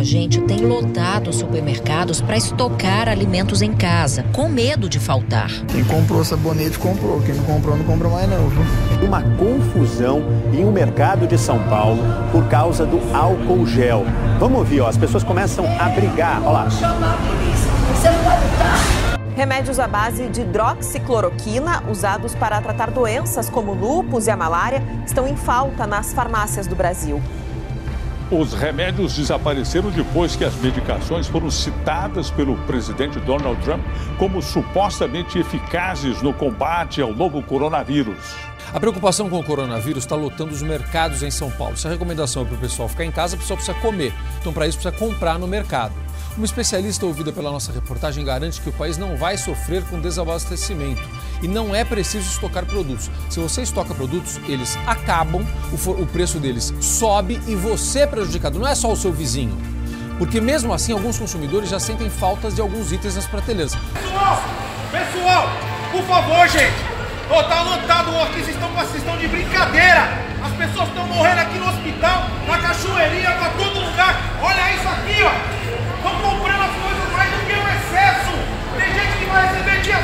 Muita gente tem lotado supermercados para estocar alimentos em casa, com medo de faltar. Quem comprou sabonete comprou, quem não comprou não compra mais não. Viu? Uma confusão em um mercado de São Paulo por causa do álcool gel. Vamos ouvir, ó, as pessoas começam a brigar. Olha lá. Chamar a polícia. Você não vai lutar. Remédios à base de hidroxicloroquina, usados para tratar doenças como lúpus e a malária, estão em falta nas farmácias do Brasil. Os remédios desapareceram depois que as medicações foram citadas pelo presidente Donald Trump como supostamente eficazes no combate ao novo coronavírus. A preocupação com o coronavírus está lotando os mercados em São Paulo. Se a recomendação é para o pessoal ficar em casa, o pessoal precisa comer. Então, para isso, precisa comprar no mercado. Uma especialista ouvida pela nossa reportagem garante que o país não vai sofrer com desabastecimento e não é preciso estocar produtos. Se você estoca produtos, eles acabam, o, o preço deles sobe e você é prejudicado, não é só o seu vizinho. Porque mesmo assim, alguns consumidores já sentem faltas de alguns itens nas prateleiras. Pessoal, pessoal, por favor, gente. Ô, tá lotado aqui, vocês estão, vocês estão de brincadeira. As pessoas estão morrendo aqui no hospital, na cachoeirinha, pra todo lugar. Olha isso aqui, ó. Estão comprando as coisas mais do que o excesso. Tem gente que vai receber dia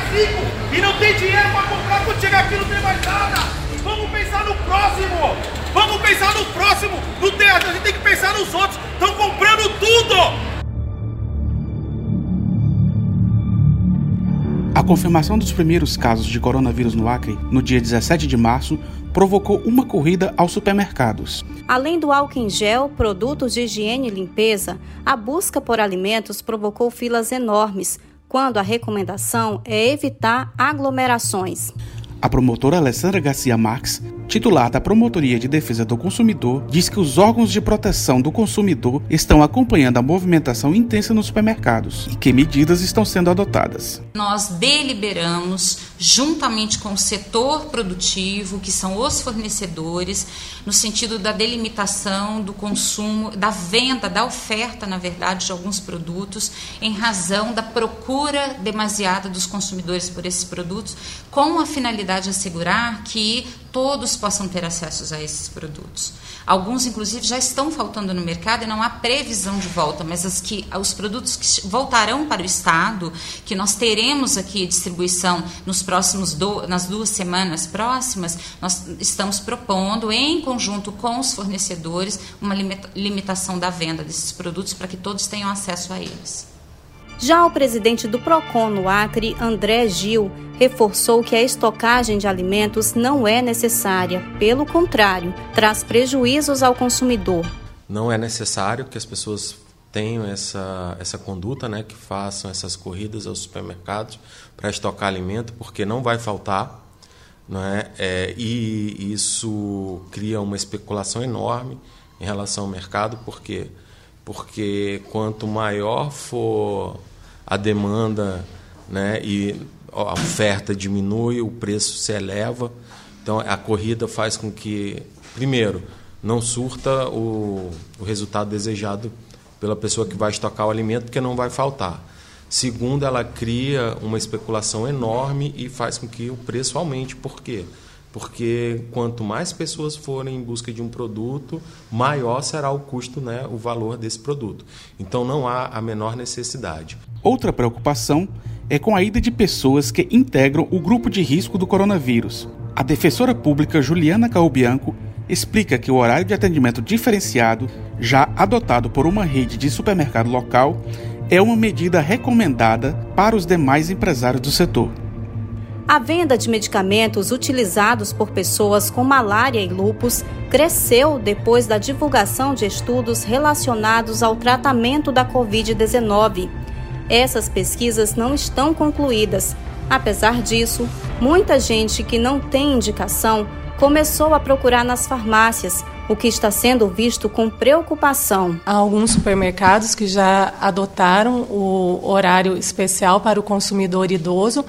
5 e não tem dinheiro para comprar quando chegar aqui não tem mais nada. Vamos pensar no próximo. Vamos pensar no próximo. Não tem, a gente tem que pensar nos outros. Estão comprando tudo. A confirmação dos primeiros casos de coronavírus no Acre, no dia 17 de março, provocou uma corrida aos supermercados. Além do álcool em gel, produtos de higiene e limpeza, a busca por alimentos provocou filas enormes, quando a recomendação é evitar aglomerações. A promotora Alessandra Garcia Marques, titular da Promotoria de Defesa do Consumidor, diz que os órgãos de proteção do consumidor estão acompanhando a movimentação intensa nos supermercados e que medidas estão sendo adotadas. Nós deliberamos, juntamente com o setor produtivo, que são os fornecedores, no sentido da delimitação do consumo, da venda, da oferta, na verdade, de alguns produtos, em razão da procura demasiada dos consumidores por esses produtos, com a finalidade finalidade assegurar que todos possam ter acesso a esses produtos. Alguns, inclusive, já estão faltando no mercado e não há previsão de volta, mas as que, os produtos que voltarão para o Estado, que nós teremos aqui distribuição nos próximos do, nas duas semanas próximas, nós estamos propondo, em conjunto com os fornecedores, uma limitação da venda desses produtos para que todos tenham acesso a eles. Já o presidente do PROCON no Acre, André Gil, reforçou que a estocagem de alimentos não é necessária, pelo contrário, traz prejuízos ao consumidor. Não é necessário que as pessoas tenham essa, essa conduta, né, que façam essas corridas aos supermercados para estocar alimento, porque não vai faltar. Não é? é e isso cria uma especulação enorme em relação ao mercado, porque porque quanto maior for a demanda né, e a oferta diminui, o preço se eleva. Então a corrida faz com que, primeiro, não surta o, o resultado desejado pela pessoa que vai estocar o alimento, porque não vai faltar. Segundo, ela cria uma especulação enorme e faz com que o preço aumente. Por quê? porque quanto mais pessoas forem em busca de um produto, maior será o custo, né, o valor desse produto. Então não há a menor necessidade. Outra preocupação é com a ida de pessoas que integram o grupo de risco do coronavírus. A defensora pública Juliana Calbianco explica que o horário de atendimento diferenciado, já adotado por uma rede de supermercado local, é uma medida recomendada para os demais empresários do setor. A venda de medicamentos utilizados por pessoas com malária e lupus cresceu depois da divulgação de estudos relacionados ao tratamento da Covid-19. Essas pesquisas não estão concluídas. Apesar disso, muita gente que não tem indicação começou a procurar nas farmácias, o que está sendo visto com preocupação. Há alguns supermercados que já adotaram o horário especial para o consumidor idoso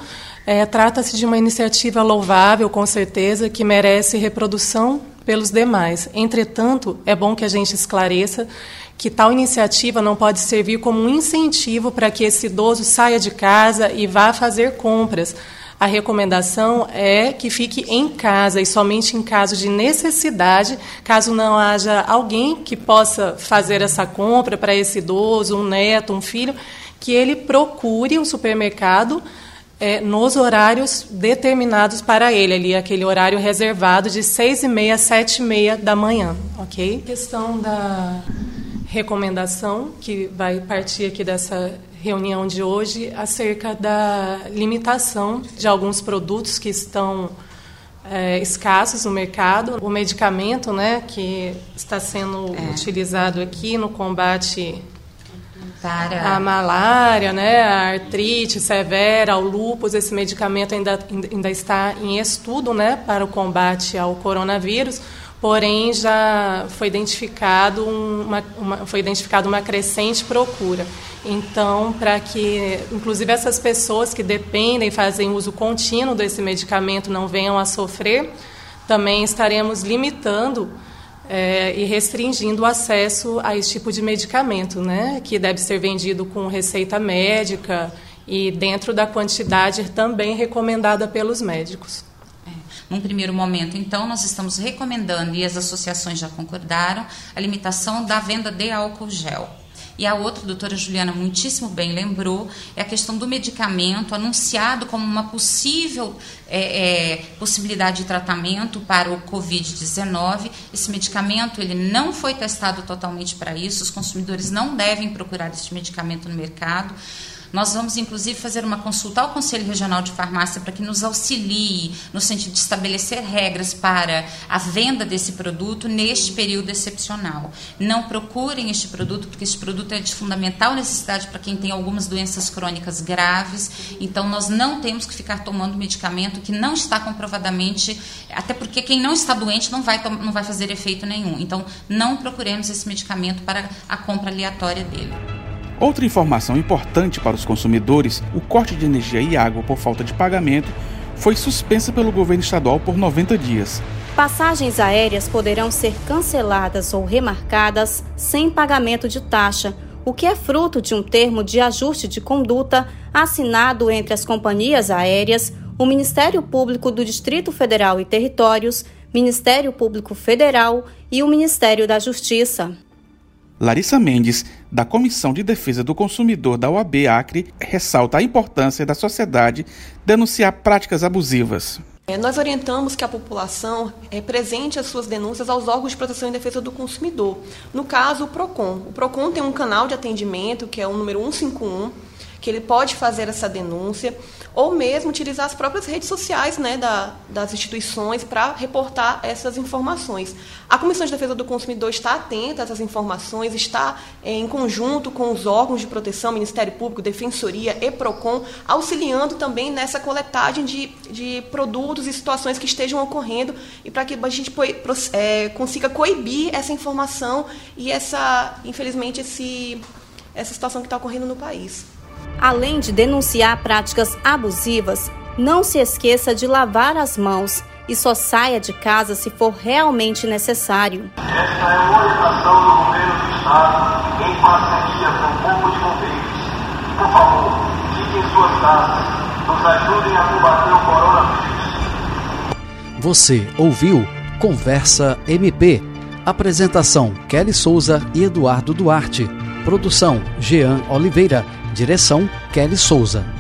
é, Trata-se de uma iniciativa louvável, com certeza, que merece reprodução pelos demais. Entretanto, é bom que a gente esclareça que tal iniciativa não pode servir como um incentivo para que esse idoso saia de casa e vá fazer compras. a recomendação é que fique em casa e somente em caso de necessidade, caso não haja alguém que possa fazer essa compra para esse idoso, um neto, um filho, que ele procure o supermercado é, nos horários determinados para ele, ali aquele horário reservado de seis e meia, sete e meia da manhã, ok? Questão da recomendação que vai partir aqui dessa reunião de hoje acerca da limitação de alguns produtos que estão é, escassos no mercado. O medicamento né, que está sendo é. utilizado aqui no combate para a malária, né, a artrite severa, o lúpus, esse medicamento ainda, ainda está em estudo né, para o combate ao coronavírus porém já foi identificado uma, uma, foi identificado uma crescente procura. Então, para que, inclusive, essas pessoas que dependem, fazem uso contínuo desse medicamento não venham a sofrer, também estaremos limitando é, e restringindo o acesso a esse tipo de medicamento, né, que deve ser vendido com receita médica e dentro da quantidade também recomendada pelos médicos. Num primeiro momento, então, nós estamos recomendando, e as associações já concordaram, a limitação da venda de álcool gel. E a outra, a doutora Juliana muitíssimo bem lembrou, é a questão do medicamento anunciado como uma possível é, é, possibilidade de tratamento para o Covid-19. Esse medicamento ele não foi testado totalmente para isso, os consumidores não devem procurar esse medicamento no mercado. Nós vamos, inclusive, fazer uma consulta ao Conselho Regional de Farmácia para que nos auxilie no sentido de estabelecer regras para a venda desse produto neste período excepcional. Não procurem este produto, porque este produto é de fundamental necessidade para quem tem algumas doenças crônicas graves. Então, nós não temos que ficar tomando medicamento que não está comprovadamente, até porque quem não está doente não vai, não vai fazer efeito nenhum. Então, não procuremos esse medicamento para a compra aleatória dele. Outra informação importante para os consumidores: o corte de energia e água por falta de pagamento foi suspensa pelo governo estadual por 90 dias. Passagens aéreas poderão ser canceladas ou remarcadas sem pagamento de taxa, o que é fruto de um termo de ajuste de conduta assinado entre as companhias aéreas, o Ministério Público do Distrito Federal e Territórios, Ministério Público Federal e o Ministério da Justiça. Larissa Mendes, da Comissão de Defesa do Consumidor da OAB Acre, ressalta a importância da sociedade denunciar práticas abusivas. É, nós orientamos que a população presente as suas denúncias aos órgãos de proteção e defesa do consumidor. No caso, o PROCON. O PROCON tem um canal de atendimento, que é o número 151, que ele pode fazer essa denúncia ou mesmo utilizar as próprias redes sociais né, da, das instituições para reportar essas informações. A Comissão de Defesa do Consumidor está atenta a essas informações, está é, em conjunto com os órgãos de proteção, Ministério Público, Defensoria e PROCON, auxiliando também nessa coletagem de, de produtos e situações que estejam ocorrendo e para que a gente é, consiga coibir essa informação e essa, infelizmente, esse, essa situação que está ocorrendo no país. Além de denunciar práticas abusivas, não se esqueça de lavar as mãos e só saia de casa se for realmente necessário. Esta é uma orientação do governo do Estado em parceria com o Corpo de Bombeiros. Por favor, fiquem em suas casas. Nos ajudem a combater o coronavírus. Você ouviu Conversa MP. Apresentação: Kelly Souza e Eduardo Duarte. Produção: Jean Oliveira. Direção: Kelly Souza.